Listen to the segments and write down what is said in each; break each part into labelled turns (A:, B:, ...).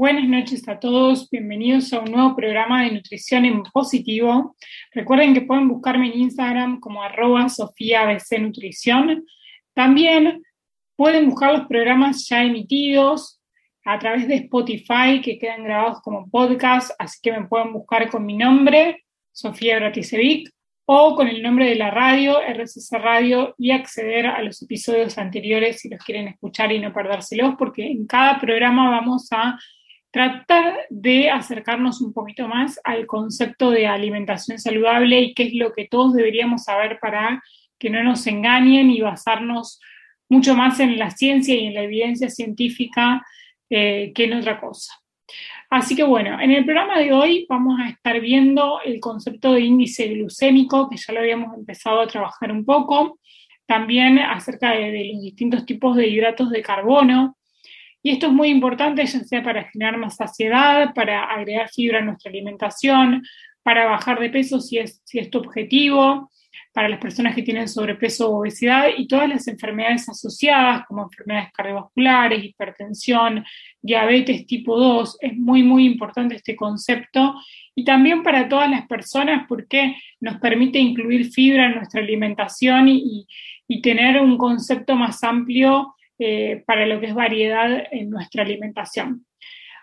A: Buenas noches a todos, bienvenidos a un nuevo programa de nutrición en positivo. Recuerden que pueden buscarme en Instagram como arroba Nutrición. También pueden buscar los programas ya emitidos a través de Spotify que quedan grabados como podcast, así que me pueden buscar con mi nombre, Sofía Bratisevic, o con el nombre de la radio, RCC Radio, y acceder a los episodios anteriores si los quieren escuchar y no perdérselos, porque en cada programa vamos a tratar de acercarnos un poquito más al concepto de alimentación saludable y qué es lo que todos deberíamos saber para que no nos engañen y basarnos mucho más en la ciencia y en la evidencia científica eh, que en otra cosa. Así que bueno, en el programa de hoy vamos a estar viendo el concepto de índice glucémico, que ya lo habíamos empezado a trabajar un poco, también acerca de los distintos tipos de hidratos de carbono, y esto es muy importante, ya sea para generar más saciedad, para agregar fibra a nuestra alimentación, para bajar de peso si es, si es tu objetivo, para las personas que tienen sobrepeso o obesidad y todas las enfermedades asociadas, como enfermedades cardiovasculares, hipertensión, diabetes tipo 2. Es muy, muy importante este concepto. Y también para todas las personas porque nos permite incluir fibra en nuestra alimentación y, y tener un concepto más amplio eh, para lo que es variedad en nuestra alimentación.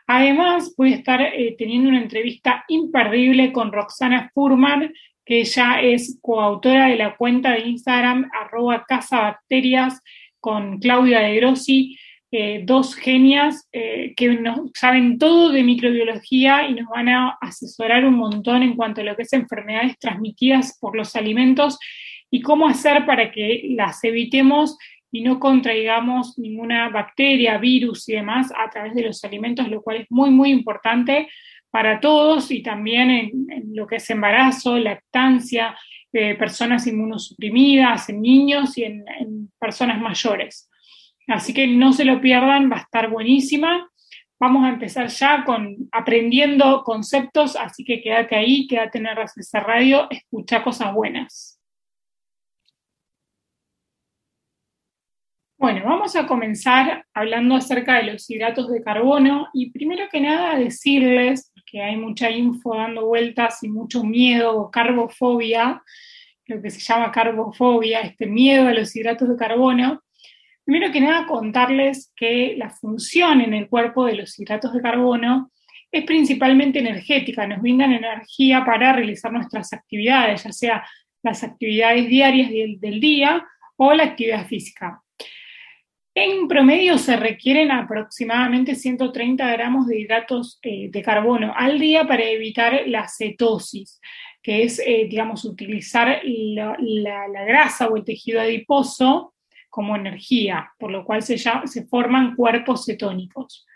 A: Además, voy a estar eh, teniendo una entrevista imperdible con Roxana Furman, que ella es coautora de la cuenta de Instagram arroba casabacterias con Claudia de Grossi, eh, dos genias que nos saben todo de microbiología y nos van a asesorar un montón en cuanto a lo que es enfermedades transmitidas por los alimentos y cómo hacer para que las evitemos y no contraigamos ninguna bacteria, virus y demás a través de los alimentos, lo cual es muy, muy importante para todos y también en, lo que es embarazo, lactancia, eh, personas inmunosuprimidas, en niños y en, personas mayores. Así que no se lo pierdan, va a estar buenísima. Vamos a empezar ya con aprendiendo conceptos, así que quédate ahí, quédate en RCC Radio, escucha cosas buenas. Bueno, vamos a comenzar hablando acerca de los hidratos de carbono y primero que nada decirles que hay mucha info dando vueltas y mucho miedo o carbofobia, lo que se llama carbofobia, este miedo a los hidratos de carbono. Primero que nada contarles que la función en el cuerpo de los hidratos de carbono es principalmente energética, nos brindan energía para realizar nuestras actividades, ya sea las actividades diarias del, del día o la actividad física. En promedio se requieren aproximadamente 130 gramos de hidratos eh, de carbono al día para evitar la cetosis, que es, eh, digamos, utilizar la, grasa o el tejido adiposo como energía, por lo cual se, se forman cuerpos cetónicos.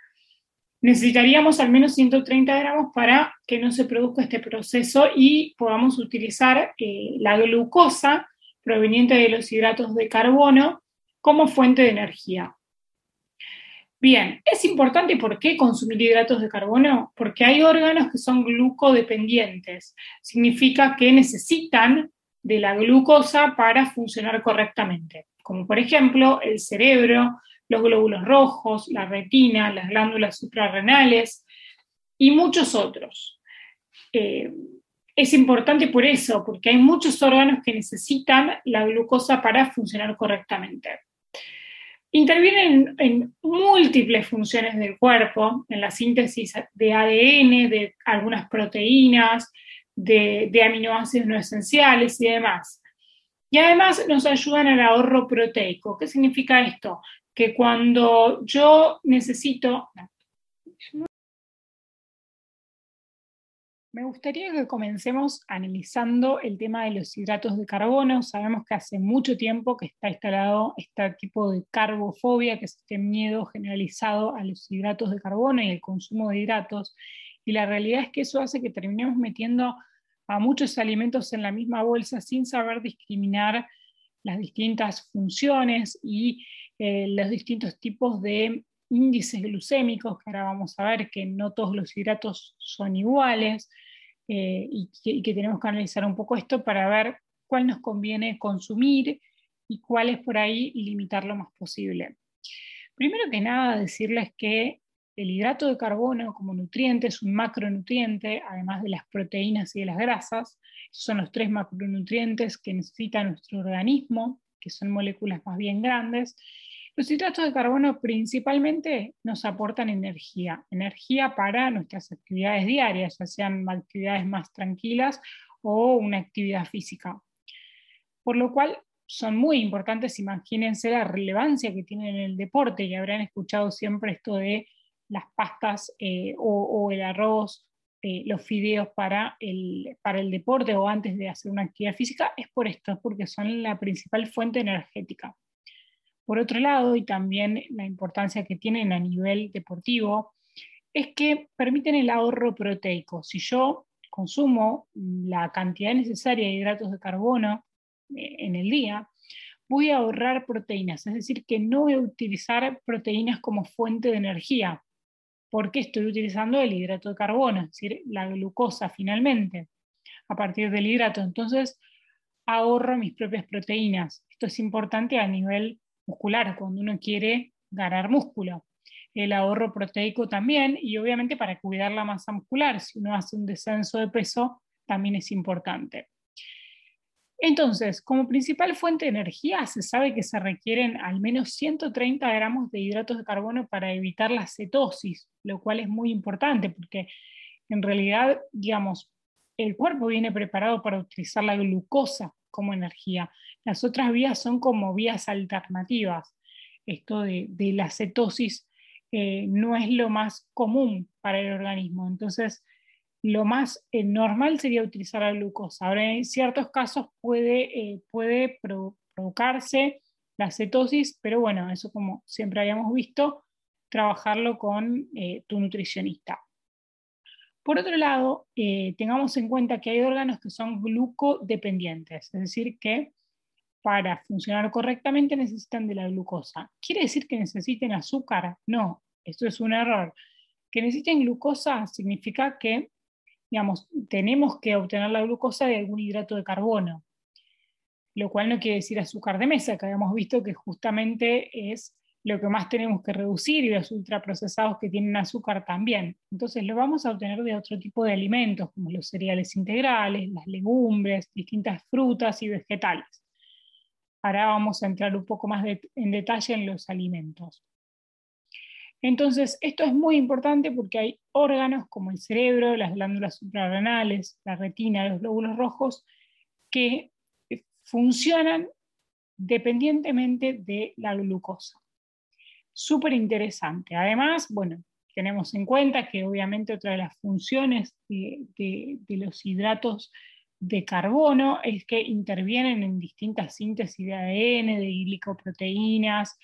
A: Necesitaríamos al menos 130 gramos para que no se produzca este proceso y podamos utilizar eh, la glucosa proveniente de los hidratos de carbono como fuente de energía. Bien, es importante por qué consumir hidratos de carbono, porque hay órganos que son glucodependientes. Significa que necesitan de la glucosa para funcionar correctamente, como por ejemplo el cerebro, los glóbulos rojos, la retina, las glándulas suprarrenales y muchos otros. Eh, es importante por eso, porque hay muchos órganos que necesitan la glucosa para funcionar correctamente. Intervienen en múltiples funciones del cuerpo, en la síntesis de ADN, de algunas proteínas, de, aminoácidos no esenciales y demás. Y además nos ayudan al ahorro proteico. ¿Qué significa esto? Que cuando yo necesito... Me gustaría que comencemos analizando el tema de los hidratos de carbono. Sabemos que hace mucho tiempo que está instalado este tipo de carbofobia, que es este miedo generalizado a los hidratos de carbono y el consumo de hidratos. Y la realidad es que eso hace que terminemos metiendo a muchos alimentos en la misma bolsa sin saber discriminar las distintas funciones y eh, los distintos tipos de índices glucémicos, que ahora vamos a ver que no todos los hidratos son iguales eh, y, que, tenemos que analizar un poco esto para ver cuál nos conviene consumir y cuál es por ahí limitar lo más posible. Primero que nada, decirles que el hidrato de carbono como nutriente es un macronutriente, además de las proteínas y de las grasas. Esos son los tres macronutrientes que necesita nuestro organismo, que son moléculas más bien grandes. Los hidratos de carbono principalmente nos aportan energía, energía para nuestras actividades diarias, ya sean actividades más tranquilas o una actividad física. Por lo cual son muy importantes, imagínense la relevancia que tienen en el deporte y habrán escuchado siempre esto de las pastas eh, o, el arroz, eh, los fideos para el, para el deporte o antes de hacer una actividad física, es por esto, porque son la principal fuente energética. Por otro lado, y también la importancia que tienen a nivel deportivo, es que permiten el ahorro proteico. Si yo consumo la cantidad necesaria de hidratos de carbono eh, en el día, voy a ahorrar proteínas, es decir, que no voy a utilizar proteínas como fuente de energía, porque estoy utilizando el hidrato de carbono, es decir, la glucosa finalmente, a partir del hidrato. Entonces, ahorro mis propias proteínas. Esto es importante a nivel muscular, cuando uno quiere ganar músculo. El ahorro proteico también, y obviamente para cuidar la masa muscular, si uno hace un descenso de peso, también es importante. Entonces, como principal fuente de energía, se sabe que se requieren al menos 130 gramos de hidratos de carbono para evitar la cetosis, lo cual es muy importante porque en realidad, digamos, el cuerpo viene preparado para utilizar la glucosa como energía. Las otras vías son como vías alternativas. Esto de, la cetosis eh, no es lo más común para el organismo. Entonces, lo más eh, normal sería utilizar la glucosa. Ahora, en ciertos casos puede, eh, puede provocarse la cetosis, pero bueno, eso como siempre habíamos visto, trabajarlo con tu nutricionista. Por otro lado, tengamos en cuenta que hay órganos que son glucodependientes, es decir, que para funcionar correctamente necesitan de la glucosa. ¿Quiere decir que necesiten azúcar? No, esto es un error. Que necesiten glucosa significa que digamos, tenemos que obtener la glucosa de algún hidrato de carbono, lo cual no quiere decir azúcar de mesa, que habíamos visto que justamente es lo que más tenemos que reducir y los ultraprocesados que tienen azúcar también. Entonces lo vamos a obtener de otro tipo de alimentos, como los cereales integrales, las legumbres, distintas frutas y vegetales. Ahora vamos a entrar un poco más en detalle en los alimentos. Entonces, esto es muy importante porque hay órganos como el cerebro, las glándulas suprarrenales, la retina, los glóbulos rojos, que eh, funcionan dependientemente de la glucosa. Súper interesante. Además, bueno, tenemos en cuenta que obviamente otra de las funciones de, de, los hidratos de carbono es que intervienen en distintas síntesis de ADN, de glicoproteínas,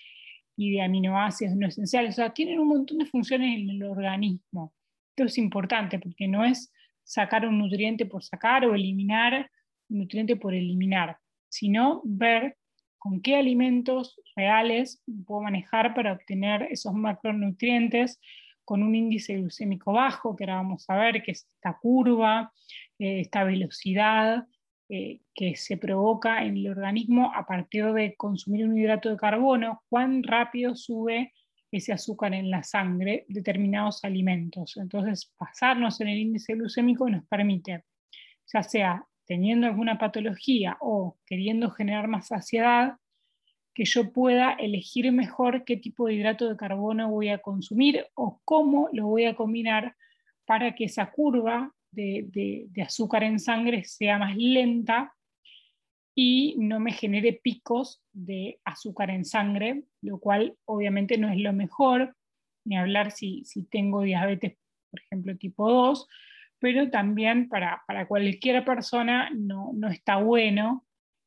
A: y de aminoácidos no esenciales. O sea, tienen un montón de funciones en el organismo. Esto es importante porque no es sacar un nutriente por sacar o eliminar un nutriente por eliminar, sino ver con qué alimentos reales puedo manejar para obtener esos macronutrientes con un índice glucémico bajo, que ahora vamos a ver, que es esta curva, eh, esta velocidad, eh, que se provoca en el organismo a partir de consumir un hidrato de carbono, cuán rápido sube ese azúcar en la sangre determinados alimentos. Entonces, pasarnos en el índice glucémico nos permite, ya sea teniendo alguna patología o queriendo generar más saciedad, que yo pueda elegir mejor qué tipo de hidrato de carbono voy a consumir o cómo lo voy a combinar para que esa curva de, azúcar en sangre sea más lenta y no me genere picos de azúcar en sangre, lo cual obviamente no es lo mejor, ni hablar si, tengo diabetes, por ejemplo, tipo 2, pero también para, cualquier persona no, está bueno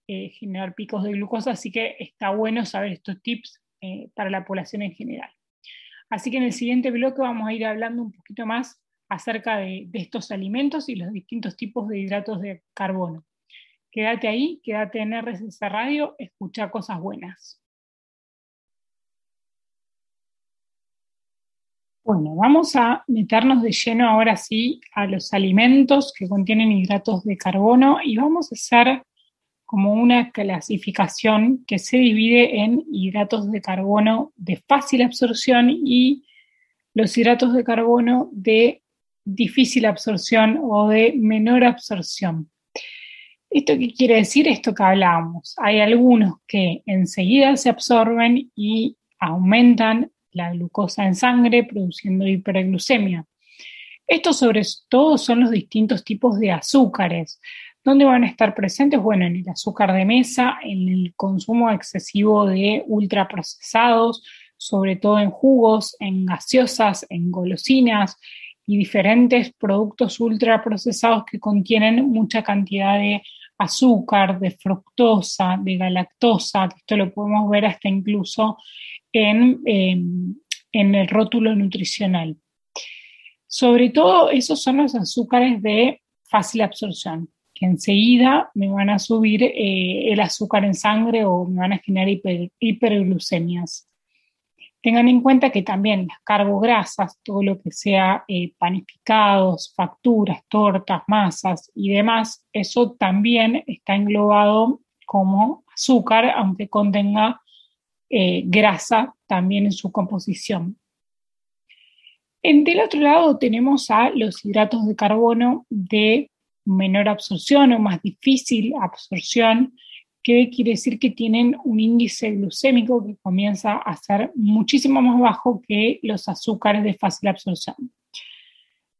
A: eh, generar picos de glucosa, así que está bueno saber estos tips eh, para la población en general. Así que en el siguiente bloque vamos a ir hablando un poquito más acerca de, estos alimentos y los distintos tipos de hidratos de carbono. Quédate ahí, quédate en RSS Radio, escucha cosas buenas. Bueno, vamos a meternos de lleno ahora sí a los alimentos que contienen hidratos de carbono y vamos a hacer como una clasificación que se divide en hidratos de carbono de fácil absorción y los hidratos de carbono de difícil absorción o de menor absorción. ¿Esto qué quiere decir? Esto que hablábamos. Hay algunos que enseguida se absorben y aumentan la glucosa en sangre produciendo hiperglucemia. Estos sobre todo son los distintos tipos de azúcares. ¿Dónde van a estar presentes? Bueno, en el azúcar de mesa, en el consumo excesivo de ultraprocesados, sobre todo en jugos, en gaseosas, en golosinas y diferentes productos ultraprocesados que contienen mucha cantidad de azúcar, de fructosa, de galactosa, esto lo podemos ver hasta incluso en, em, en el rótulo nutricional. Sobre todo esos son los azúcares de fácil absorción que enseguida me van a subir eh, el azúcar en sangre o me van a generar hiperglucemias. Tengan en cuenta que también las carbograsas, todo lo que sea eh, panificados, facturas, tortas, masas y demás, eso también está englobado como azúcar, aunque contenga eh, grasa también en su composición. En, del otro lado tenemos a los hidratos de carbono de menor absorción o más difícil absorción, que quiere decir que tienen un índice glucémico que comienza a ser muchísimo más bajo que los azúcares de fácil absorción.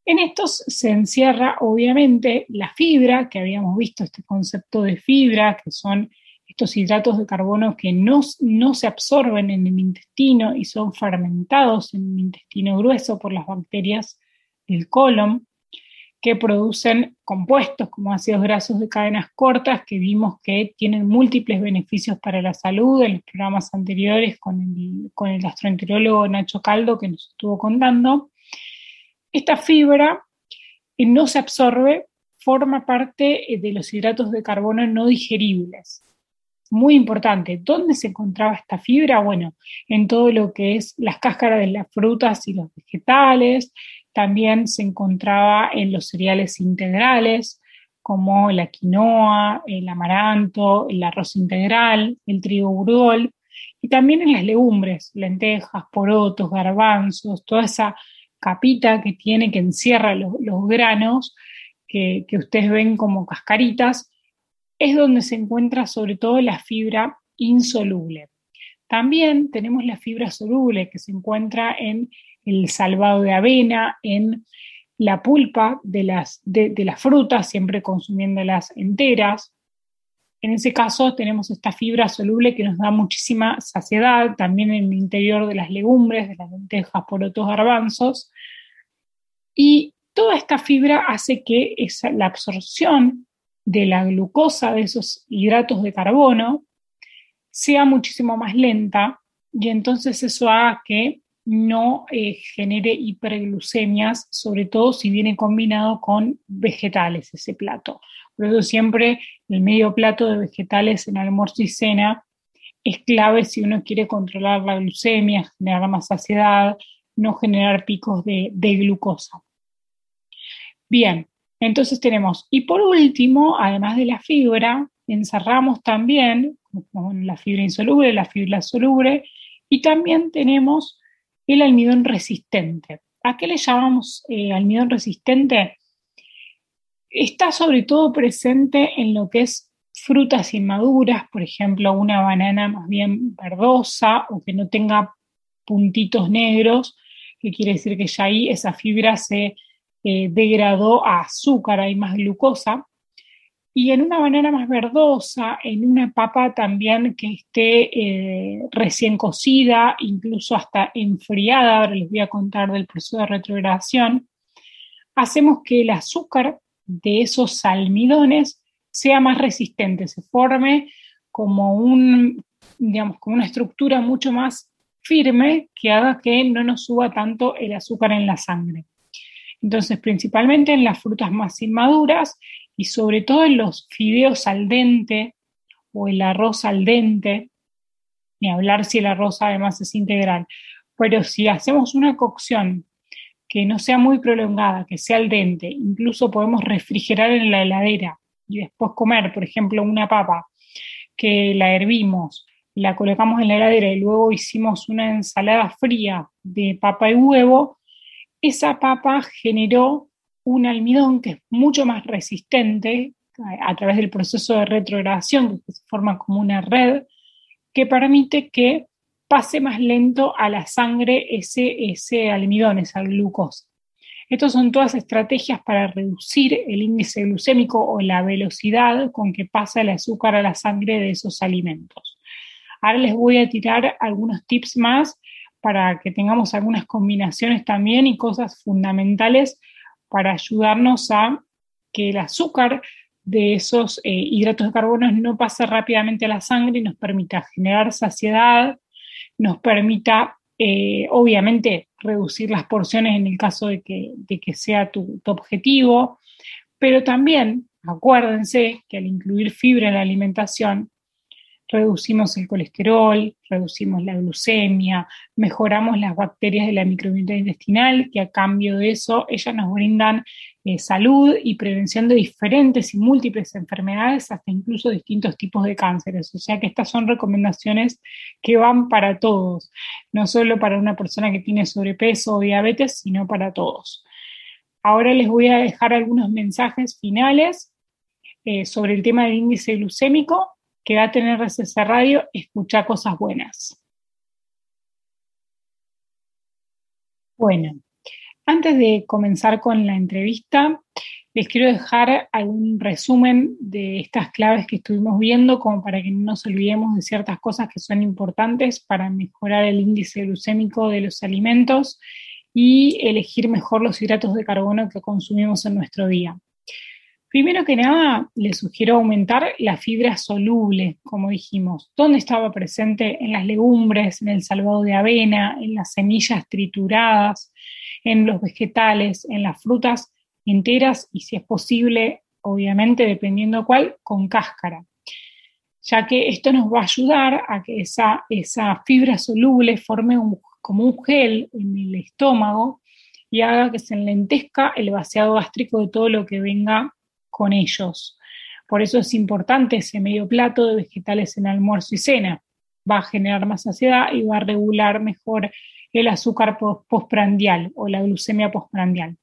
A: En estos se encierra obviamente la fibra, que habíamos visto este concepto de fibra, que son estos hidratos de carbono que no, no se absorben en el intestino y son fermentados en el intestino grueso por las bacterias del colon que producen compuestos como ácidos grasos de cadenas cortas, que vimos que tienen múltiples beneficios para la salud en los programas anteriores con el, gastroenterólogo Nacho Caldo que nos estuvo contando. Esta fibra no se absorbe, forma parte eh, de los hidratos de carbono no digeribles. Muy importante, ¿dónde se encontraba esta fibra? Bueno, en todo lo que es las cáscaras de las frutas y los vegetales, también se encontraba en los cereales integrales, como la quinoa, el amaranto, el arroz integral, el trigo burgol, y también en las legumbres, lentejas, porotos, garbanzos, toda esa capita que tiene, que encierra los, granos, que, que ustedes ven como cascaritas, es donde se encuentra sobre todo la fibra insoluble. También tenemos la fibra soluble que se encuentra en el salvado de avena, en la pulpa de las, de, las frutas, siempre consumiéndolas enteras. En ese caso tenemos esta fibra soluble que nos da muchísima saciedad, también en el interior de las legumbres, de las lentejas, porotos, garbanzos. Y toda esta fibra hace que esa, la absorción de la glucosa, de esos hidratos de carbono, sea muchísimo más lenta y entonces eso haga que no eh, genere hiperglucemias, sobre todo si viene combinado con vegetales ese plato. Por eso siempre el medio plato de vegetales en almuerzo y cena es clave si uno quiere controlar la glucemia, generar más saciedad, no generar picos de, de glucosa. Bien, entonces tenemos, y por último, además de la fibra, encerramos también con la fibra insoluble, la fibra soluble, y también tenemos el almidón resistente. ¿A qué le llamamos eh, almidón resistente? Está sobre todo presente en lo que es frutas inmaduras, por ejemplo, una banana más bien verdosa o que no tenga puntitos negros, que quiere decir que ya ahí esa fibra se eh, degradó a azúcar, hay más glucosa. Y en una banana más verdosa, en una papa también que esté eh, recién cocida, incluso hasta enfriada, ahora les voy a contar del proceso de retrogradación, hacemos que el azúcar de esos almidones sea más resistente, se forme como un, digamos, como una estructura mucho más firme que haga que no nos suba tanto el azúcar en la sangre. Entonces, principalmente en las frutas más inmaduras y sobre todo en los fideos al dente o el arroz al dente, ni hablar si el arroz además es integral, pero si hacemos una cocción que no sea muy prolongada, que sea al dente, incluso podemos refrigerar en la heladera y después comer, por ejemplo, una papa que la hervimos, la colocamos en la heladera y luego hicimos una ensalada fría de papa y huevo, esa papa generó un almidón que es mucho más resistente a, través del proceso de retrogradación, que se forma como una red, que permite que pase más lento a la sangre ese, ese almidón, esa glucosa. Estas son todas estrategias para reducir el índice glucémico o la velocidad con que pasa el azúcar a la sangre de esos alimentos. Ahora les voy a tirar algunos tips más para que tengamos algunas combinaciones también y cosas fundamentales para ayudarnos a que el azúcar de esos eh, hidratos de carbono no pase rápidamente a la sangre y nos permita generar saciedad, nos permita eh, obviamente reducir las porciones en el caso de que, sea tu, tu, objetivo, pero también acuérdense que al incluir fibra en la alimentación, reducimos el colesterol, reducimos la glucemia, mejoramos las bacterias de la microbiota intestinal, que a cambio de eso ellas nos brindan eh, salud y prevención de diferentes y múltiples enfermedades, hasta incluso distintos tipos de cánceres. O sea que estas son recomendaciones que van para todos, no solo para una persona que tiene sobrepeso o diabetes, sino para todos. Ahora les voy a dejar algunos mensajes finales eh, sobre el tema del índice glucémico que va a tener RCC Radio, escucha cosas buenas. Bueno, antes de comenzar con la entrevista, les quiero dejar algún resumen de estas claves que estuvimos viendo, como para que no nos olvidemos de ciertas cosas que son importantes para mejorar el índice glucémico de los alimentos y elegir mejor los hidratos de carbono que consumimos en nuestro día. Primero que nada, les sugiero aumentar la fibra soluble, como dijimos. ¿Dónde estaba presente? En las legumbres, en el salvado de avena, en las semillas trituradas, en los vegetales, en las frutas enteras y si es posible, obviamente, dependiendo cuál, con cáscara. Ya que esto nos va a ayudar a que esa, esa fibra soluble forme como un gel en el estómago y haga que se enlentezca el vaciado gástrico de todo lo que venga con ellos. Por eso es importante ese medio plato de vegetales en almuerzo y cena. Va a generar más saciedad y va a regular mejor el azúcar postprandial o la glucemia postprandial.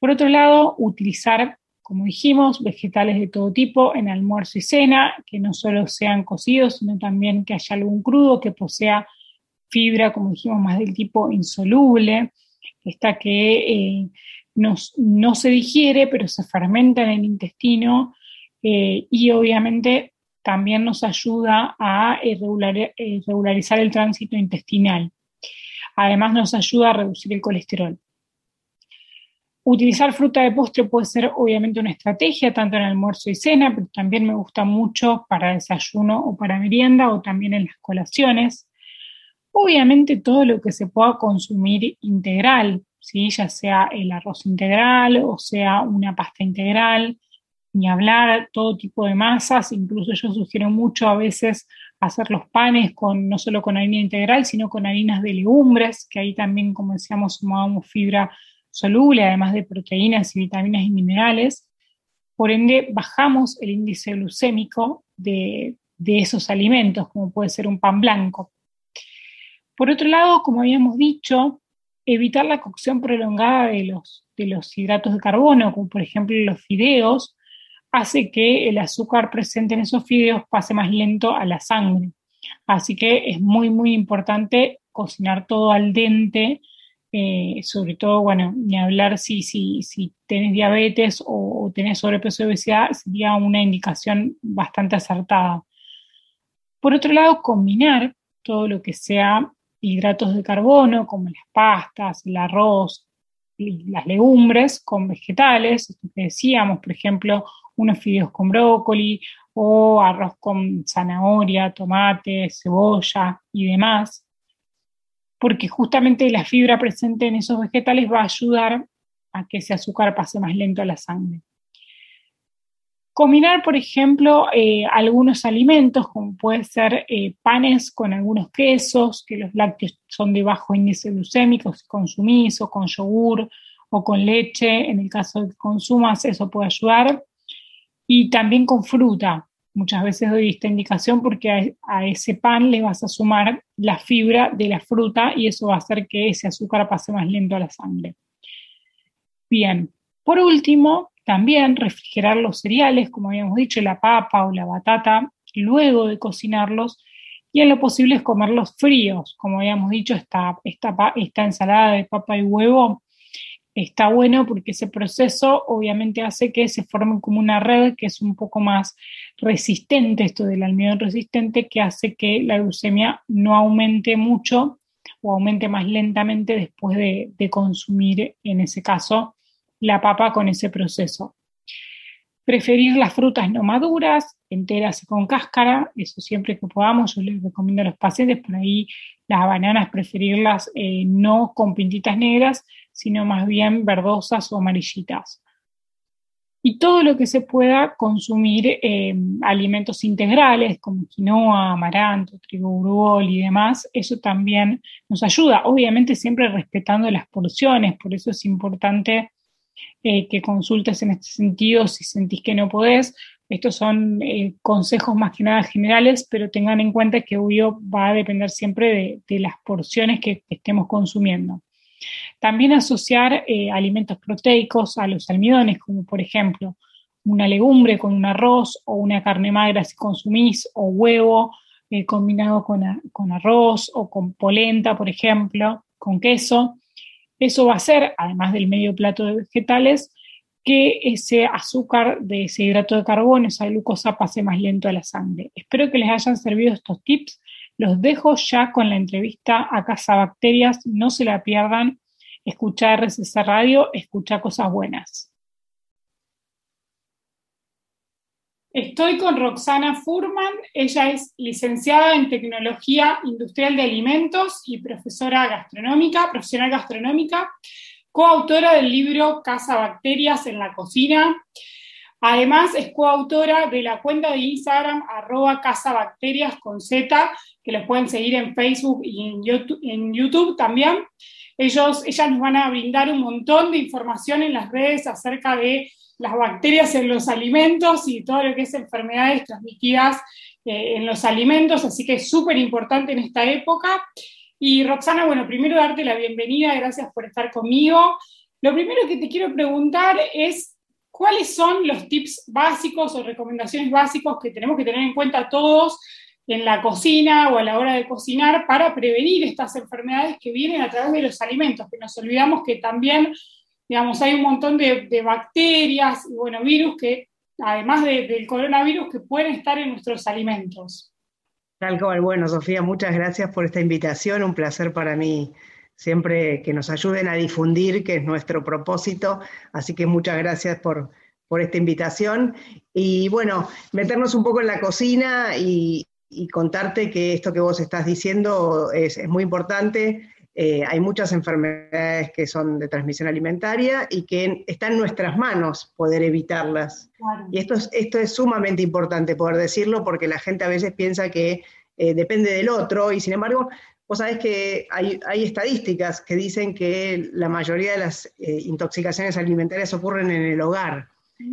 A: Por otro lado, utilizar, como dijimos, vegetales de todo tipo en almuerzo y cena, que no solo sean cocidos, sino también que haya algún crudo que posea fibra, como dijimos, más del tipo insoluble, esta que eh, no, se digiere, pero se fermenta en el intestino eh, y obviamente también nos ayuda a eh, regularizar el tránsito intestinal. Además nos ayuda a reducir el colesterol. Utilizar fruta de postre puede ser obviamente una estrategia, tanto en almuerzo y cena, pero también me gusta mucho para desayuno o para merienda o también en las colaciones. Obviamente todo lo que se pueda consumir integral, ya sea el arroz integral o sea una pasta integral, ni hablar todo tipo de masas, incluso yo sugiero mucho a veces hacer los panes con, no solo con harina integral, sino con harinas de legumbres, que ahí también, como decíamos, sumamos fibra soluble, además de proteínas y vitaminas y minerales. Por ende, bajamos el índice glucémico de, de esos alimentos, como puede ser un pan blanco. Por otro lado, como habíamos dicho, evitar la cocción prolongada de los, de los hidratos de carbono, como por ejemplo los fideos, hace que el azúcar presente en esos fideos pase más lento a la sangre. Así que es muy, muy importante cocinar todo al dente, eh, sobre todo, bueno, ni hablar si, si, si tenés diabetes o, o tenés sobrepeso y obesidad, sería una indicación bastante acertada. Por otro lado, combinar todo lo que sea hidratos de carbono, como las pastas, el arroz, las legumbres con vegetales, que decíamos, por ejemplo, unos fideos con brócoli o arroz con zanahoria, tomate, cebolla y demás, porque justamente la fibra presente en esos vegetales va a ayudar a que ese azúcar pase más lento a la sangre. Combinar, por ejemplo, eh, algunos alimentos, como puede ser eh, panes con algunos quesos, que los lácteos son de bajo índice glucémico, si consumís, o con yogur o con leche, en el caso de que consumas, eso puede ayudar. Y también con fruta, Muchas veces doy esta indicación porque a, ese pan le vas a sumar la fibra de la fruta y eso va a hacer que ese azúcar pase más lento a la sangre. Bien, por último, también refrigerar los cereales, como habíamos dicho, la papa o la batata, luego de cocinarlos y en lo posible es comerlos fríos. Como habíamos dicho, esta, esta, esta ensalada de papa y huevo está bueno porque ese proceso obviamente hace que se forme como una red que es un poco más resistente, esto del almidón resistente, que hace que la glucemia no aumente mucho o aumente más lentamente después de, de consumir, en ese caso, la papa con ese proceso. Preferir las frutas no maduras, enteras y con cáscara, eso siempre que podamos, yo les recomiendo a los pacientes, por ahí las bananas preferirlas eh, no con pintitas negras, sino más bien verdosas o amarillitas. Y todo lo que se pueda consumir eh, alimentos integrales como quinoa, amaranto, trigo urugol y demás, eso también nos ayuda, obviamente siempre respetando las porciones, por eso es importante eh, que consultes en este sentido si sentís que no podés. Estos son eh, consejos más que nada generales, pero tengan en cuenta que obvio va a depender siempre de, las porciones que estemos consumiendo. También asociar eh, alimentos proteicos a los almidones, como por ejemplo una legumbre con un arroz o una carne magra si consumís, o huevo combinado con, con arroz o con polenta, por ejemplo, con queso. Eso va a hacer, además del medio plato de vegetales, que ese azúcar de ese hidrato de carbono, esa glucosa, pase más lento a la sangre. Espero que les hayan servido estos tips. Los dejo ya con la entrevista a Casa Bacterias. No se la pierdan. Escucha RCC Radio, escucha cosas buenas. Estoy con Roxana Furman, ella es licenciada en Tecnología Industrial de Alimentos y profesora gastronómica, profesional gastronómica, coautora del libro Casa Bacterias en la Cocina. Además, es coautora de la cuenta de Instagram arroba Casa Bacterias con Z, que los pueden seguir en Facebook y en YouTube, en YouTube también. Ellos, ellas nos van a brindar un montón de información en las redes acerca de las bacterias en los alimentos y todo lo que es enfermedades transmitidas eh, en los alimentos, así que es súper importante en esta época. Y Roxana, bueno, primero darte la bienvenida, gracias por estar conmigo. Lo primero que te quiero preguntar es, ¿cuáles son los tips básicos o recomendaciones básicos que tenemos que tener en cuenta todos en la cocina o a la hora de cocinar para prevenir estas enfermedades que vienen a través de los alimentos? Que nos olvidamos que también digamos, hay un montón de, bacterias y, bueno, virus que, además del coronavirus, que pueden estar en nuestros alimentos.
B: Tal cual, bueno, Sofía, muchas gracias por esta invitación, un placer para mí siempre que nos ayuden a difundir, que es nuestro propósito, así que muchas gracias por, por esta invitación. Y bueno, meternos un poco en la cocina y, contarte que esto que vos estás diciendo es, es muy importante. Eh, hay muchas enfermedades que son de transmisión alimentaria y que está en nuestras manos poder evitarlas. Y esto es, esto es sumamente importante poder decirlo porque la gente a veces piensa que eh, depende del otro y sin embargo, vos sabés que hay, estadísticas que dicen que la mayoría de las eh, intoxicaciones alimentarias ocurren en el hogar.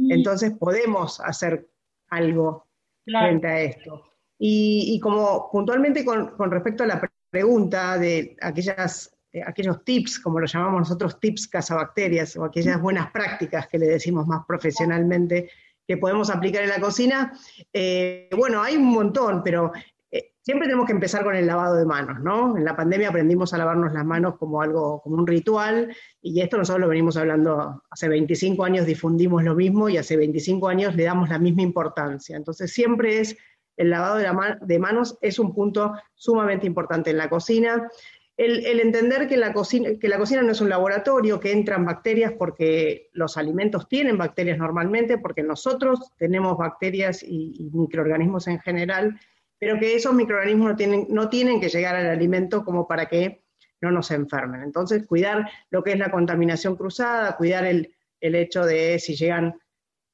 B: Entonces podemos hacer algo frente a esto. Y, como puntualmente con, con respecto a la pregunta de aquellas, aquellos tips, como lo llamamos nosotros, tips cazabacterias, o aquellas buenas prácticas que le decimos más profesionalmente que podemos aplicar en la cocina. Eh, bueno, hay un montón, pero eh, siempre tenemos que empezar con el lavado de manos, ¿no? En la pandemia aprendimos a lavarnos las manos como algo, como un ritual, y esto nosotros lo venimos hablando hace 25 años, difundimos lo mismo, y hace 25 años le damos la misma importancia. Entonces siempre es el lavado de, manos es un punto sumamente importante en la cocina. El, entender que la, cocina, que la cocina no es un laboratorio, que entran bacterias porque los alimentos tienen bacterias normalmente, porque nosotros tenemos bacterias y, microorganismos en general, pero que esos microorganismos no tienen, no tienen que llegar al alimento como para que no nos enfermen. Entonces, cuidar lo que es la contaminación cruzada, cuidar el, hecho de si llegan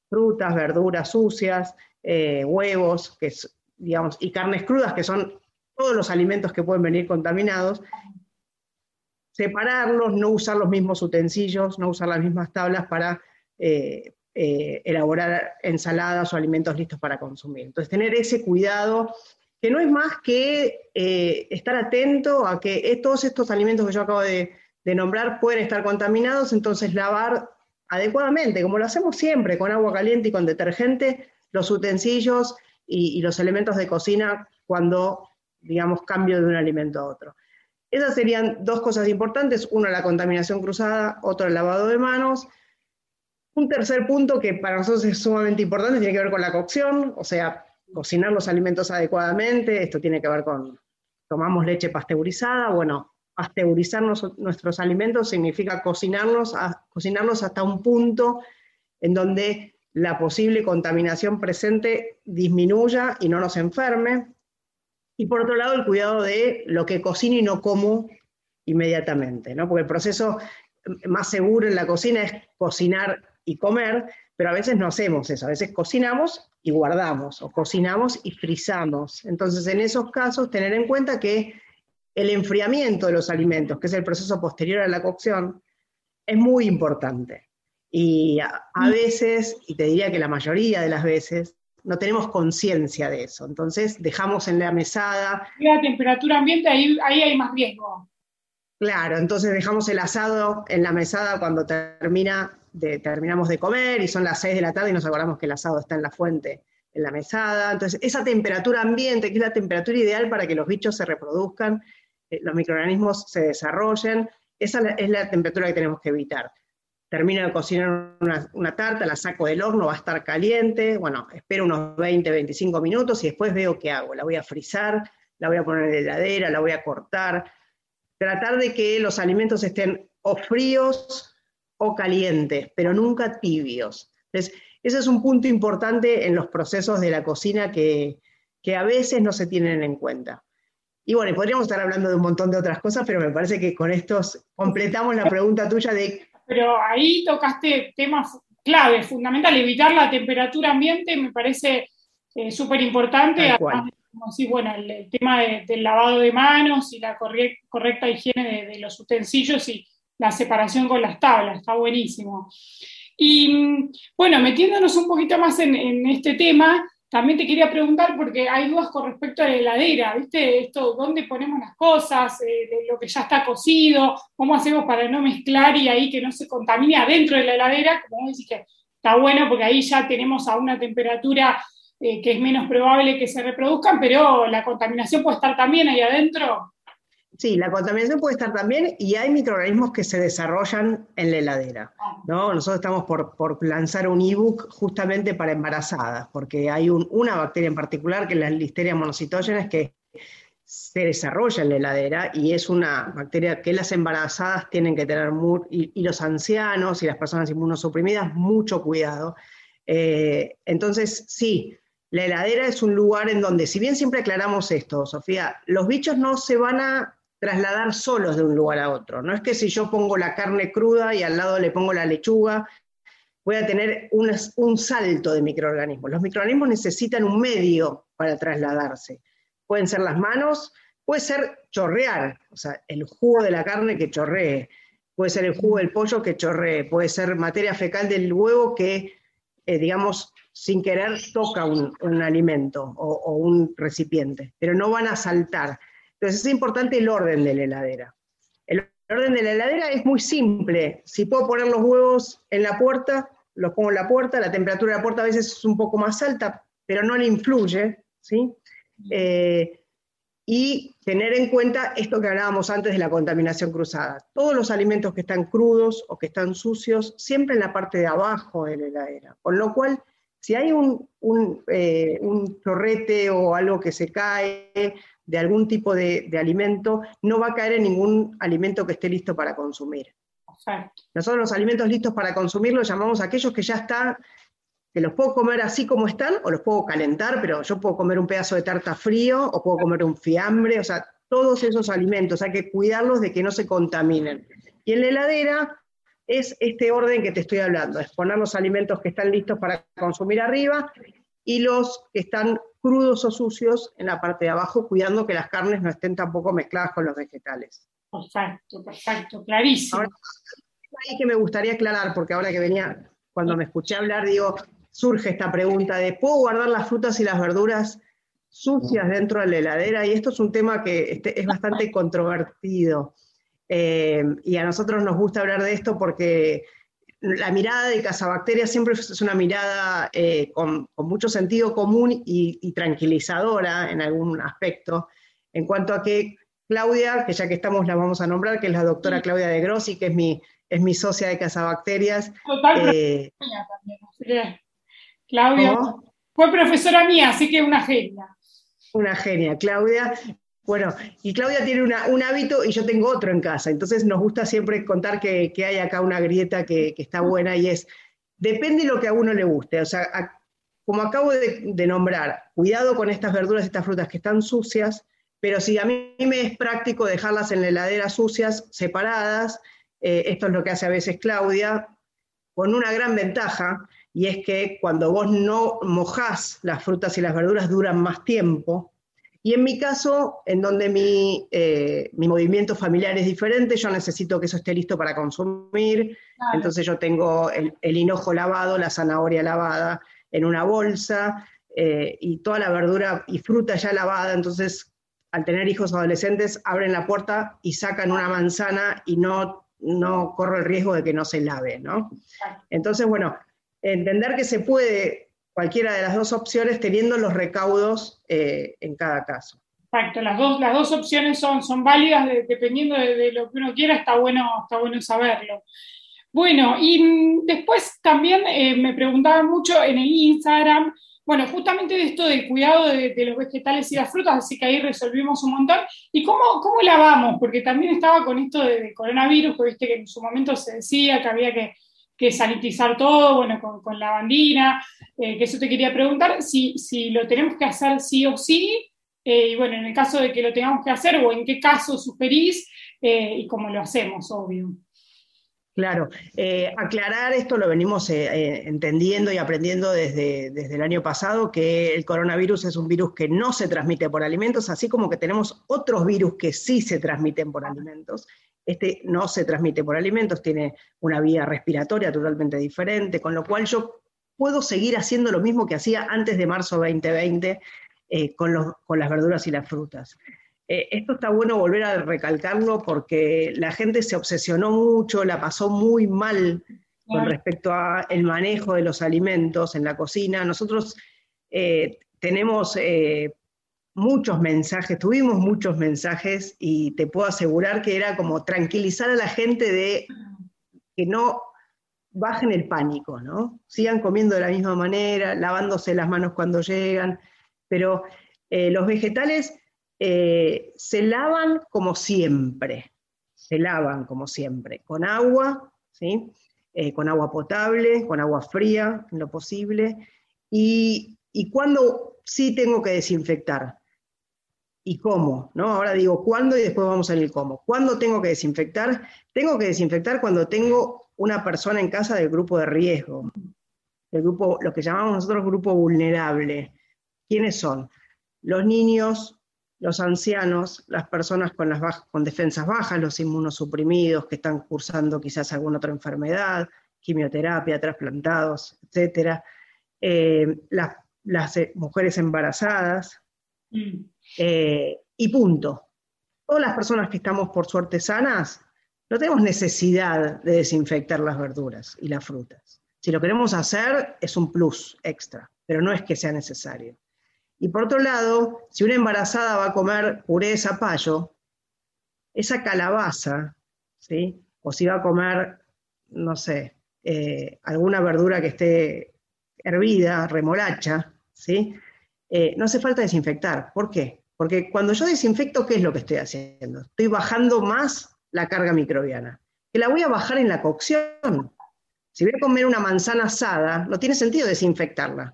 B: frutas, verduras sucias, eh, huevos, que digamos, y carnes crudas, que son todos los alimentos que pueden venir contaminados, separarlos, no usar los mismos utensilios, no usar las mismas tablas para, eh, eh, elaborar ensaladas o alimentos listos para consumir. Entonces, tener ese cuidado, que no es más que eh, estar atento a que todos estos alimentos que yo acabo de, nombrar pueden estar contaminados, entonces lavar adecuadamente, como lo hacemos siempre, con agua caliente y con detergente, los utensilios y, los elementos de cocina cuando, digamos, cambio de un alimento a otro. Esas serían dos cosas importantes, una la contaminación cruzada, otro el lavado de manos. Un tercer punto que para nosotros es sumamente importante tiene que ver con la cocción, o sea, cocinar los alimentos adecuadamente, esto tiene que ver con, tomamos leche pasteurizada, bueno, pasteurizar nuestros alimentos significa cocinarlos, cocinarlos hasta un punto en donde la posible contaminación presente disminuya y no nos enferme. Y por otro lado, el cuidado de lo que cocino y no como inmediatamente, ¿no? Porque el proceso más seguro en la cocina es cocinar y comer, pero a veces no hacemos eso, a veces cocinamos y guardamos, o cocinamos y frizamos. Entonces, en esos casos, tener en cuenta que el enfriamiento de los alimentos, que es el proceso posterior a la cocción, es muy importante. Y a, a veces, y te diría que la mayoría de las veces, no tenemos conciencia de eso. Entonces dejamos en la mesada.
A: La temperatura ambiente, ahí, ahí hay más riesgo.
B: Claro, entonces dejamos el asado en la mesada cuando termina de, terminamos de comer y son las 6 de la tarde y nos acordamos que el asado está en la fuente, en la mesada. Entonces, esa temperatura ambiente, que es la temperatura ideal para que los bichos se reproduzcan, eh, los microorganismos se desarrollen, esa es la temperatura que tenemos que evitar termino de cocinar una, tarta, la saco del horno, va a estar caliente, bueno, espero unos 20, 25 minutos y después veo qué hago. La voy a frizar, la voy a poner en la heladera, la voy a cortar. Tratar de que los alimentos estén o fríos o calientes, pero nunca tibios. Entonces, ese es un punto importante en los procesos de la cocina que, que a veces no se tienen en cuenta. Y bueno, podríamos estar hablando de un montón de otras cosas, pero me parece que con estos completamos la pregunta tuya de
A: pero ahí tocaste temas clave, fundamental, evitar la temperatura ambiente me parece eh, súper importante, además, como bueno, el, tema del lavado de manos y la correcta higiene de, los utensilios y la separación con las tablas, está buenísimo. Y mm, bueno, metiéndonos un poquito más en este tema, también te quería preguntar, porque hay dudas con respecto a la heladera, ¿viste? Esto, ¿dónde ponemos las cosas? Eh, lo que ya está cocido, ¿cómo hacemos para no mezclar y ahí que no se contamine adentro de la heladera? Como decís que está bueno porque ahí ya tenemos a una temperatura eh, que es menos probable que se reproduzcan, pero la contaminación puede estar también ahí adentro.
B: Sí, la contaminación puede estar también y hay microorganismos que se desarrollan en la heladera. ¿no? Nosotros estamos por, lanzar un ebook justamente para embarazadas, porque hay una bacteria en particular, que es la listeria monocitógenes, que se desarrolla en la heladera y es una bacteria que las embarazadas tienen que tener, y, los ancianos y las personas inmunosuprimidas, mucho cuidado. Eh, entonces, sí, la heladera es un lugar en donde, si bien siempre aclaramos esto, Sofía, los bichos no se van a trasladar solos de un lugar a otro. No es que si yo pongo la carne cruda y al lado le pongo la lechuga, voy a tener un, salto de microorganismos. Los microorganismos necesitan un medio para trasladarse. Pueden ser las manos, puede ser chorrear, o sea, el jugo de la carne que chorree, puede ser el jugo del pollo que chorree, puede ser materia fecal del huevo que, eh, digamos, sin querer toca un, alimento o, un recipiente, pero no van a saltar. Entonces es importante el orden de la heladera. El orden de la heladera es muy simple. Si puedo poner los huevos en la puerta, los pongo en la puerta, la temperatura de la puerta a veces es un poco más alta, pero no le influye, ¿sí? Eh, y tener en cuenta esto que hablábamos antes de la contaminación cruzada. Todos los alimentos que están crudos o que están sucios, siempre en la parte de abajo de la heladera. Con lo cual, si hay un, un, eh, un chorrete o algo que se cae de algún tipo de, alimento, no va a caer en ningún alimento que esté listo para consumir. Nosotros los alimentos listos para consumir los llamamos aquellos que ya están, que los puedo comer así como están o los puedo calentar, pero yo puedo comer un pedazo de tarta frío o puedo comer un fiambre, o sea, todos esos alimentos hay que cuidarlos de que no se contaminen. Y en la heladera es este orden que te estoy hablando, es poner los alimentos que están listos para consumir arriba y los que están crudos o sucios en la parte de abajo, cuidando que las carnes no estén tampoco mezcladas con los vegetales.
A: Perfecto, perfecto, clarísimo.
B: Ahora, ahí que me gustaría aclarar, porque ahora que venía cuando me escuché hablar, digo, surge esta pregunta de, ¿puedo guardar las frutas y las verduras sucias dentro de la heladera? Y esto es un tema que este, es bastante controvertido. Eh, y a nosotros nos gusta hablar de esto porque la mirada de Casabacteria siempre es una mirada eh, con, mucho sentido común y, tranquilizadora en algún aspecto, en cuanto a que Claudia, que ya que estamos la vamos a nombrar, que es la doctora Claudia de Grossi, que es mi, es mi socia de Casabacterias.
A: Total, eh, también, Claudia fue profesora mía, así que una genia.
B: Una genia, Claudia. Bueno, y Claudia tiene un hábito y yo tengo otro en casa, entonces nos gusta siempre contar que, hay acá una grieta que, está buena y es, depende de lo que a uno le guste, o sea, como acabo de, nombrar, cuidado con estas verduras y estas frutas que están sucias, pero si a mí me es práctico dejarlas en la heladera sucias, separadas, eh, esto es lo que hace a veces Claudia, con una gran ventaja, y es que cuando vos no mojás las frutas y las verduras duran más tiempo, y en mi caso, en donde eh, mi, movimiento familiar es diferente, yo necesito que eso esté listo para consumir. Entonces yo tengo el, hinojo lavado, la zanahoria lavada en una bolsa eh, y toda la verdura y fruta ya lavada. Entonces, al tener hijos adolescentes, abren la puerta y sacan una manzana y no, no corro el riesgo de que no se lave, ¿no? Entonces, bueno, entender que se puede cualquiera de las dos opciones teniendo los recaudos eh, en cada caso.
A: Exacto, las dos, las dos opciones son, son válidas dependiendo de, lo que uno quiera, está bueno, está bueno saberlo. Bueno, y mm, después también eh, me preguntaban mucho en el Instagram, bueno, justamente de esto del cuidado de, los vegetales y las frutas, así que ahí resolvimos un montón. ¿Y cómo, cómo lavamos? Porque también estaba con esto de, coronavirus, que viste que en su momento se decía que había que que sanitizar todo, bueno, con, con bandina, eh, que eso te quería preguntar, si, si lo tenemos que hacer sí o sí, eh, y bueno, en el caso de que lo tengamos que hacer, o en qué caso sugerís, eh, y cómo lo hacemos, obvio.
B: Claro, aclarar esto lo venimos entendiendo y aprendiendo desde, desde el año pasado, que el coronavirus es un virus que no se transmite por alimentos, así como que tenemos otros virus que sí se transmiten por alimentos. Este no se transmite por alimentos, tiene una vía respiratoria totalmente diferente, con lo cual yo puedo seguir haciendo lo mismo que hacía antes de marzo 2020 eh, con, las verduras y las frutas. Eh, esto está bueno volver a recalcarlo porque la gente se obsesionó mucho, la pasó muy mal con respecto al manejo de los alimentos en la cocina. Nosotros eh, tenemos muchos mensajes, tuvimos muchos mensajes y te puedo asegurar que era como tranquilizar a la gente de que no bajen el pánico, ¿no? Sigan comiendo de la misma manera, lavándose las manos cuando llegan, pero eh, los vegetales eh, se lavan como siempre, se lavan como siempre, con agua, ¿sí? Eh, con agua potable, con agua fría, en lo posible, y, y cuando sí tengo que desinfectar, y cómo, ¿no? Ahora digo cuándo y después vamos al cómo. ¿Cuándo tengo que desinfectar? Tengo que desinfectar cuando tengo una persona en casa del grupo de riesgo, el grupo, lo que llamamos nosotros grupo vulnerable. ¿Quiénes son? Los niños, los ancianos, las personas con, las con defensas bajas, los inmunosuprimidos que están cursando quizás alguna otra enfermedad, quimioterapia, trasplantados, etc. Eh, las, eh, mujeres embarazadas, Eh, y punto. Todas las personas que estamos por suerte sanas, no tenemos necesidad de desinfectar las verduras y las frutas. Si lo queremos hacer, es un plus extra, pero no es que sea necesario. Y por otro lado, si una embarazada va a comer puré de zapallo, esa calabaza, ¿sí? o si va a comer, no sé, eh, alguna verdura que esté hervida, remolacha, ¿sí? Eh, no hace falta desinfectar. ¿Por qué? Porque cuando yo desinfecto, ¿qué es lo que estoy haciendo? Estoy bajando más la carga microbiana, que la voy a bajar en la cocción. Si voy a comer una manzana asada, no tiene sentido desinfectarla,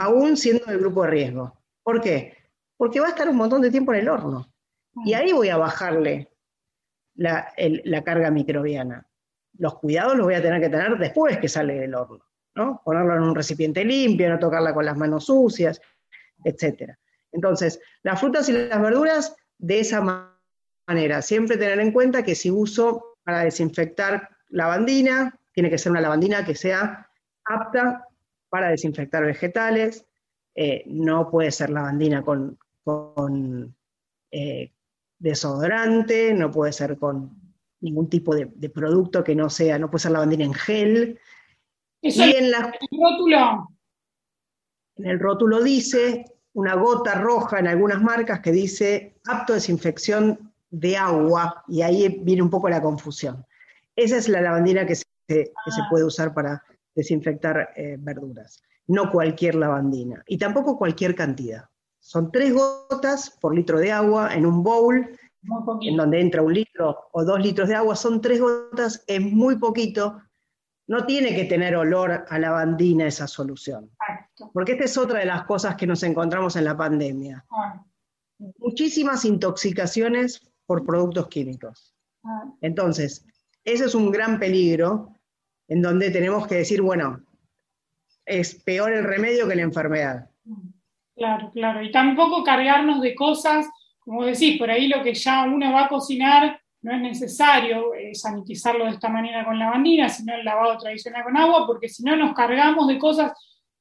B: aún siendo del grupo de riesgo. ¿Por qué? Porque va a estar un montón de tiempo en el horno. Y ahí voy a bajarle la, la carga microbiana. Los cuidados los voy a tener que tener después que sale del horno. ¿no? Ponerlo en un recipiente limpio, no tocarla con las manos sucias etcétera. Entonces, las frutas y las verduras de esa manera. Siempre tener en cuenta que si uso para desinfectar lavandina, tiene que ser una lavandina que sea apta para desinfectar vegetales, eh, no puede ser lavandina con, eh, desodorante, no puede ser con ningún tipo de, producto que no sea, no puede ser lavandina en gel.
A: y en el rótulo.
B: En el rótulo dice una gota roja en algunas marcas que dice apto desinfección de agua, y ahí viene un poco la confusión. Esa es la lavandina que se, ah. puede usar para desinfectar eh, verduras, no cualquier lavandina, y tampoco cualquier cantidad. Son tres gotas por litro de agua en un bowl, en donde entra un litro o dos litros de agua, son tres gotas, es muy poquito, no tiene que tener olor a lavandina esa solución. Porque esta es otra de las cosas que nos encontramos en la pandemia. Ah. Muchísimas intoxicaciones por productos químicos. Ah. Entonces, ese es un gran peligro en donde tenemos que decir, bueno, es peor el remedio que la enfermedad.
A: Claro, claro. Y tampoco cargarnos de cosas, como decís, por ahí lo que ya uno va a cocinar no es necesario eh, sanitizarlo de esta manera con lavandina, sino el lavado tradicional con agua, porque si no nos cargamos de cosas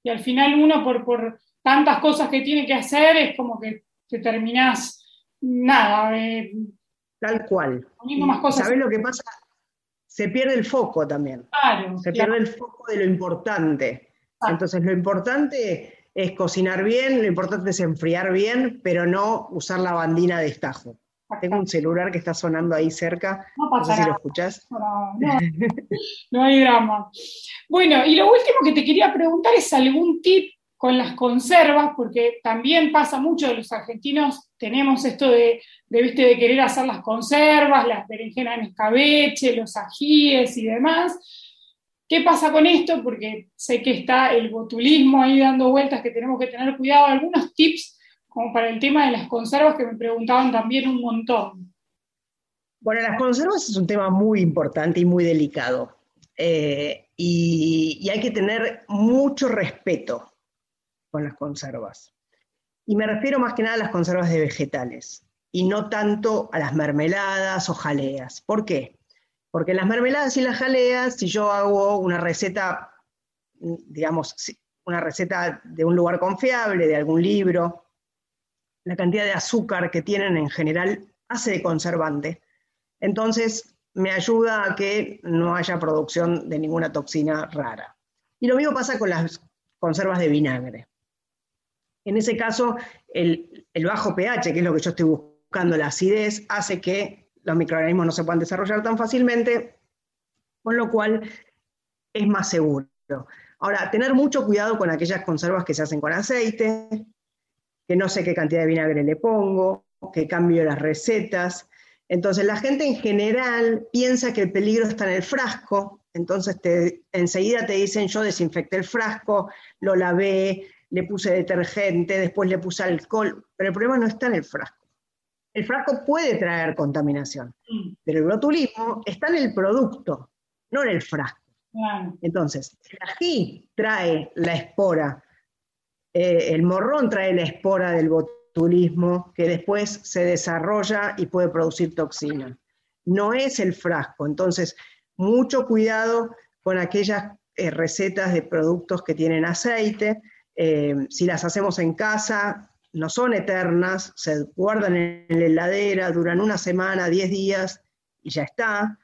A: y al final uno por, por tantas cosas que tiene que hacer es como que te terminás nada. Eh,
B: Tal cual. ¿Sabes lo que pasa? Se pierde el foco también. Claro, se pierde el foco de lo importante. Entonces, lo importante es cocinar bien, lo importante es enfriar bien, pero no usar la bandina de estajo. Tengo un celular que está sonando ahí cerca. No, sé si lo escuchás.
A: No, no, hay drama. Bueno, y lo último que te quería preguntar es algún tip con las conservas, porque también pasa mucho de los argentinos, tenemos esto de, de, ¿viste? de querer hacer las conservas, las berenjenas en escabeche, los ajíes y demás. ¿Qué pasa con esto? Porque sé que está el botulismo ahí dando vueltas, que tenemos que tener cuidado. Algunos tips como para el tema de las conservas que me preguntaban también un montón.
B: Bueno, las conservas es un tema muy importante y muy delicado. Eh, y hay que tener mucho respeto con las conservas. Y me refiero más que nada a las conservas de vegetales y no tanto a las mermeladas o jaleas. ¿Por qué? Porque las mermeladas y las jaleas, si yo hago una receta, digamos, una receta de un lugar confiable, de algún libro, la cantidad de azúcar que tienen en general hace de conservante. Entonces, me ayuda a que no haya producción de ninguna toxina rara. Y lo mismo pasa con las conservas de vinagre. En ese caso, el, bajo pH, que es lo que yo estoy buscando, la acidez, hace que los microorganismos no se puedan desarrollar tan fácilmente, con lo cual es más seguro. Ahora, tener mucho cuidado con aquellas conservas que se hacen con aceite, que no sé qué cantidad de vinagre le pongo, que cambio las recetas. Entonces, la gente en general piensa que el peligro está en el frasco, entonces te, enseguida te dicen yo desinfecté el frasco, lo lavé, le puse detergente, después le puse alcohol, pero el problema no está en el frasco. El frasco puede traer contaminación, mm. pero el botulismo está en el producto, no en el frasco. Entonces, el ají trae la espora, eh, el morrón trae la espora del botulismo que después se desarrolla y puede producir toxina. No es el frasco, entonces mucho cuidado con aquellas eh, recetas de productos que tienen aceite, eh, si las hacemos en casa, no son eternas, se guardan en la heladera, duran una semana, 10 días y ya está.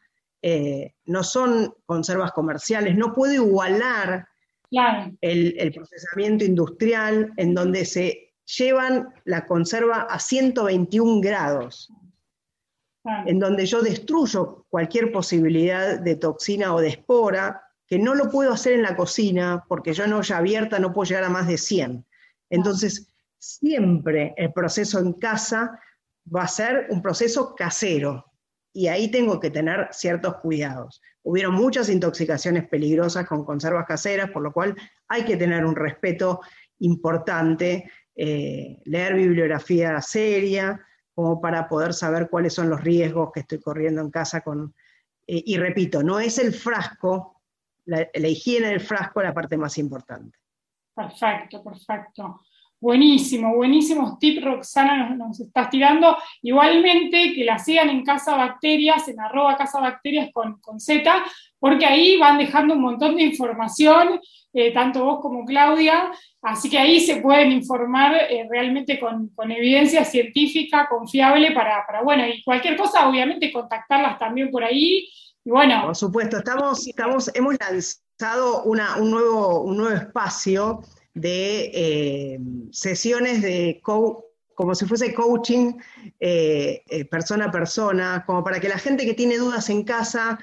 B: No son conservas comerciales, no puedo igualar el, procesamiento industrial en donde se llevan la conserva a 121 grados, en donde yo destruyo cualquier posibilidad de toxina o de espora que no lo puedo hacer en la cocina porque yo en olla abierta no puedo llegar a más de 100. Entonces, siempre el proceso en casa va a ser un proceso casero y ahí tengo que tener ciertos cuidados. Hubieron muchas intoxicaciones peligrosas con conservas caseras, por lo cual hay que tener un respeto importante, eh, leer bibliografía seria, como para poder saber cuáles son los riesgos que estoy corriendo en casa con... Eh, y repito, no es el frasco la, higiene del frasco es la parte más importante.
A: Perfecto, perfecto. Buenísimo, buenísimos tips, Roxana, nos, estás tirando. Igualmente, que la sigan en Casa Bacterias, en arroba Casa Bacterias con, con Z, porque ahí van dejando un montón de información, eh, tanto vos como Claudia, así que ahí se pueden informar eh, realmente con, evidencia científica, confiable, para, para, bueno, y cualquier cosa, obviamente, contactarlas también por ahí. Y bueno.
B: Por supuesto, estamos, estamos, hemos lanzado una, un, nuevo, un nuevo espacio de eh, sesiones de como si fuese coaching eh, eh, persona a persona, como para que la gente que tiene dudas en casa,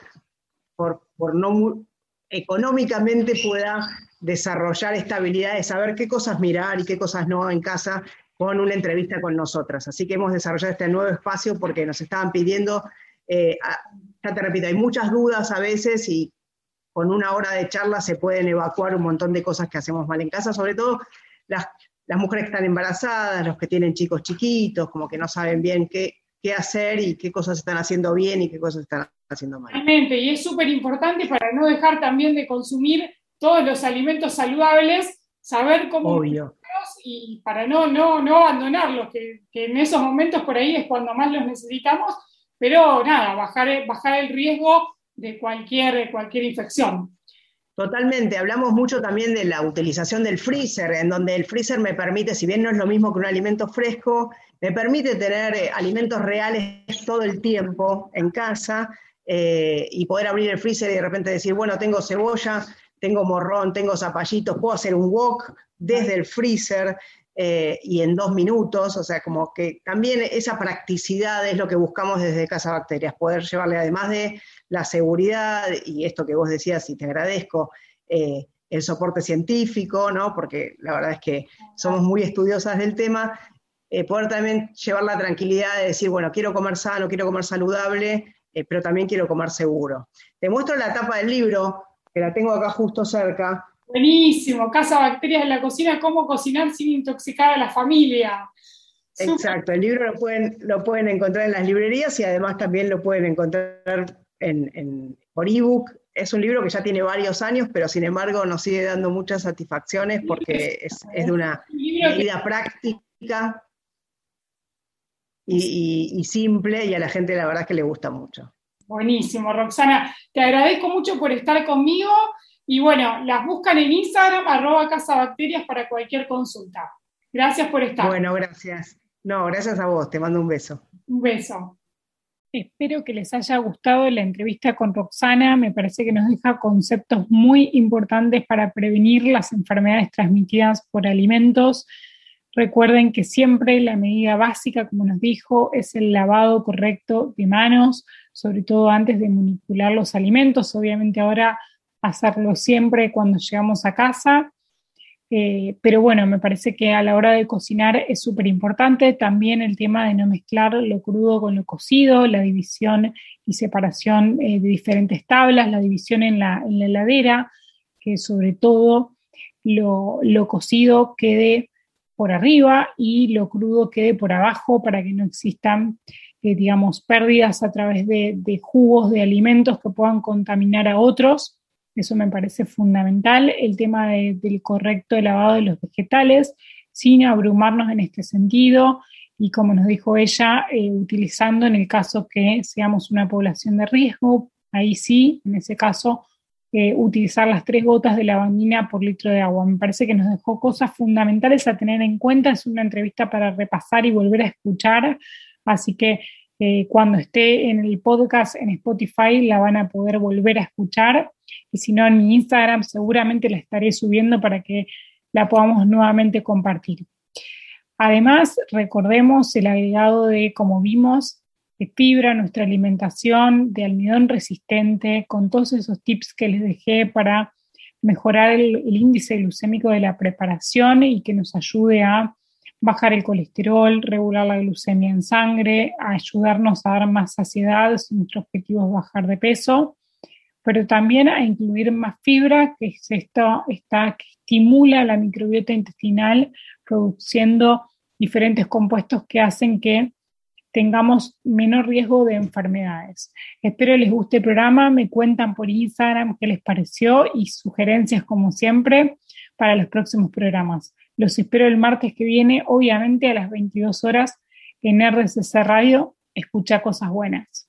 B: por, por no económicamente pueda desarrollar esta habilidad de saber qué cosas mirar y qué cosas no en casa con una entrevista con nosotras. Así que hemos desarrollado este nuevo espacio porque nos estaban pidiendo, ya te repito, hay muchas dudas a veces y con una hora de charla se pueden evacuar un montón de cosas que hacemos mal en casa, sobre todo las, mujeres que están embarazadas, los que tienen chicos chiquitos, como que no saben bien qué, qué hacer y qué cosas están haciendo bien y qué cosas están haciendo mal.
A: Realmente, y es súper importante para no dejar también de consumir todos los alimentos saludables, saber cómo
B: Obvio.
A: y para no, no, no abandonarlos, que, que, en esos momentos por ahí es cuando más los necesitamos, pero nada, bajar, bajar el riesgo de cualquier, cualquier infección.
B: Totalmente, hablamos mucho también de la utilización del freezer, en donde el freezer me permite, si bien no es lo mismo que un alimento fresco, me permite tener eh, alimentos reales todo el tiempo en casa eh, y poder abrir el freezer y de repente decir, bueno, tengo cebolla, tengo morrón, tengo zapallitos, puedo hacer un wok desde el freezer, eh, y en dos minutos, o sea, como que también esa practicidad es lo que buscamos desde Casa Bacterias, poder llevarle además de la seguridad y esto que vos decías y te agradezco, eh, el soporte científico, ¿no? Porque la verdad es que somos muy estudiosas del tema, eh, poder también llevar la tranquilidad de decir, bueno, quiero comer sano, quiero comer saludable, pero también quiero comer seguro. Te muestro la tapa del libro, que la tengo acá justo cerca,
A: Buenísimo, Casa Bacterias en la Cocina, cómo cocinar sin intoxicar a la familia.
B: Exacto, el libro lo pueden, lo pueden encontrar en las librerías y además también lo pueden encontrar en, por ebook. Es un libro que ya tiene varios años, pero sin embargo nos sigue dando muchas satisfacciones porque es, de una medida práctica y, y simple y a la gente la verdad que le gusta mucho.
A: Buenísimo, Roxana. Te agradezco mucho por estar conmigo y bueno, las buscan en Instagram, arroba casabacterias para cualquier consulta. Gracias por estar.
B: Bueno, gracias. No, gracias a vos, te mando un beso.
A: Un beso. Espero que les haya gustado la entrevista con Roxana. Me parece que nos deja conceptos muy importantes para prevenir las enfermedades transmitidas por alimentos. Recuerden que siempre la medida básica, como nos dijo, es el lavado correcto de manos, sobre todo antes de manipular los alimentos. Obviamente ahora hacerlo siempre cuando llegamos a casa. Eh, pero bueno, me parece que a la hora de cocinar es súper importante también el tema de no mezclar lo crudo con lo cocido, la división y separación eh, de diferentes tablas, la división en la, heladera, que sobre todo lo, cocido quede por arriba y lo crudo quede por abajo para que no existan, eh, digamos, pérdidas a través de, de jugos de alimentos que puedan contaminar a otros. Eso me parece fundamental. El tema del correcto lavado de los vegetales, sin abrumarnos en este sentido. Y como nos dijo ella, eh, utilizando en el caso que seamos una población de riesgo, ahí sí, en ese caso, eh, utilizar las tres gotas de lavandina por litro de agua. Me parece que nos dejó cosas fundamentales a tener en cuenta. Es una entrevista para repasar y volver a escuchar. Así que eh, cuando esté en el podcast en Spotify la van a poder volver a escuchar y si no en mi Instagram seguramente la estaré subiendo para que la podamos nuevamente compartir. Además, recordemos el agregado de, como vimos, de fibra, nuestra alimentación, de almidón resistente, con todos esos tips que les dejé para mejorar el índice glucémico de la preparación y que nos ayude a bajar el colesterol, regular la glucemia en sangre, ayudarnos a dar más saciedad nuestro objetivo es bajar de peso, pero también a incluir más fibra, que es esto, esta, que estimula la microbiota intestinal produciendo diferentes compuestos que hacen que tengamos menor riesgo de enfermedades. Espero les guste el programa, me cuentan por Instagram qué les pareció y sugerencias como siempre para los próximos programas. Los espero el martes que viene, obviamente a las 22 horas en RCC Radio. Escucha cosas buenas.